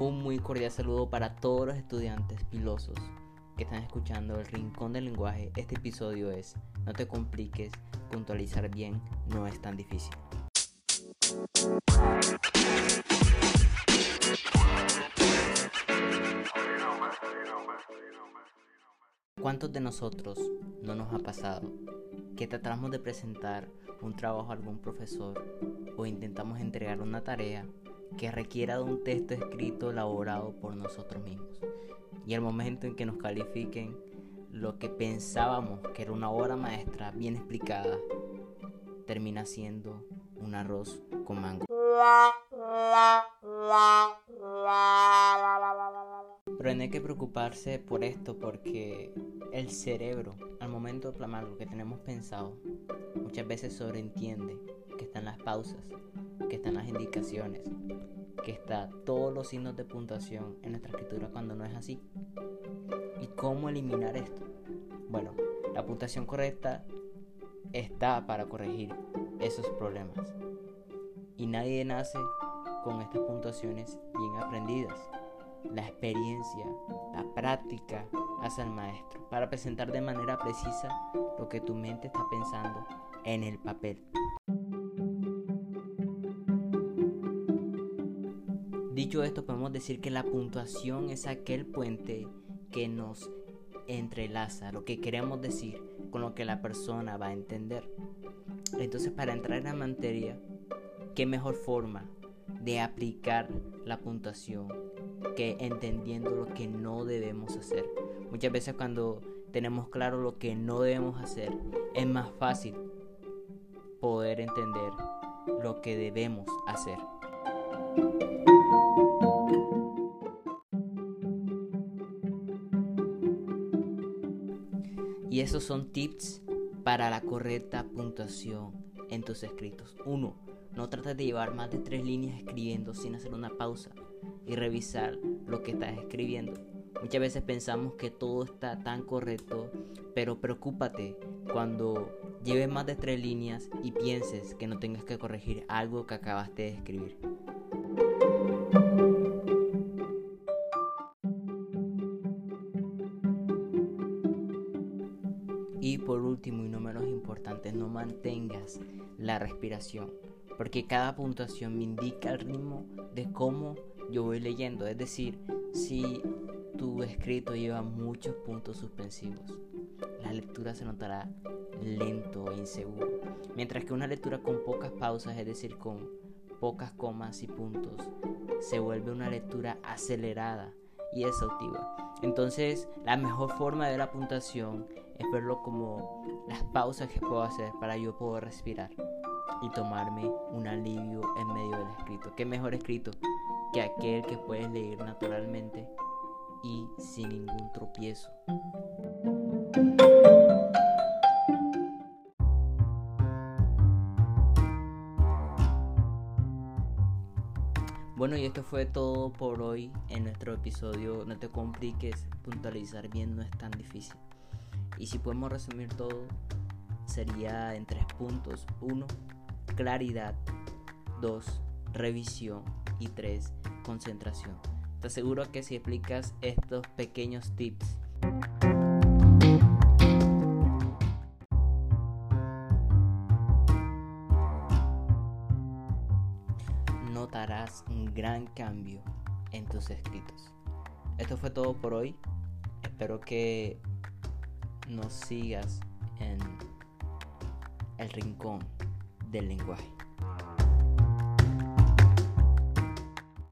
Un muy cordial saludo para todos los estudiantes pilosos que están escuchando el Rincón del Lenguaje. Este episodio es No te compliques, puntualizar bien no es tan difícil. ¿Cuántos de nosotros no nos ha pasado que tratamos de presentar un trabajo a algún profesor o intentamos entregar una tarea que requiera de un texto escrito elaborado por nosotros mismos. Y al momento en que nos califiquen lo que pensábamos que era una obra maestra bien explicada, termina siendo un arroz con mango. Pero no hay que preocuparse por esto porque el cerebro, al momento de plasmar lo que tenemos pensado, muchas veces sobreentiende que están las pausas, que están las indicaciones, que está todos los signos de puntuación en nuestra escritura cuando no es así. ¿Y cómo eliminar esto? Bueno, la puntuación correcta está para corregir esos problemas. Y nadie nace con estas puntuaciones bien aprendidas. La experiencia, la práctica hace al maestro para presentar de manera precisa lo que tu mente está pensando en el papel. Dicho esto, podemos decir que la puntuación es aquel puente que nos entrelaza lo que queremos decir con lo que la persona va a entender. Entonces, para entrar en la materia, ¿qué mejor forma de aplicar la puntuación que entendiendo lo que no debemos hacer? Muchas veces cuando tenemos claro lo que no debemos hacer, es más fácil poder entender lo que debemos hacer. Y esos son tips para la correcta puntuación en tus escritos. 1. No trates de llevar más de tres líneas escribiendo sin hacer una pausa y revisar lo que estás escribiendo. Muchas veces pensamos que todo está tan correcto, pero preocúpate cuando lleves más de tres líneas y pienses que no tengas que corregir algo que acabaste de escribir. Y por último y no menos importante, no mantengas la respiración, porque cada puntuación me indica el ritmo de cómo yo voy leyendo. Es decir, si tu escrito lleva muchos puntos suspensivos, la lectura se notará lento e inseguro. Mientras que una lectura con pocas pausas, es decir, con pocas comas y puntos, se vuelve una lectura acelerada y exhaustiva. Entonces, la mejor forma de la puntuación es verlo como las pausas que puedo hacer para yo poder respirar y tomarme un alivio en medio del escrito. ¿Qué mejor escrito que aquel que puedes leer naturalmente y sin ningún tropiezo? Bueno, y esto fue todo por hoy en nuestro episodio. No te compliques, puntualizar bien no es tan difícil. Y si podemos resumir todo, sería en tres puntos. Uno, claridad. Dos, revisión. Y tres, concentración. Te aseguro que si explicas estos pequeños tips, notarás un gran cambio en tus escritos. Esto fue todo por hoy. Espero que nos sigas en el rincón del lenguaje.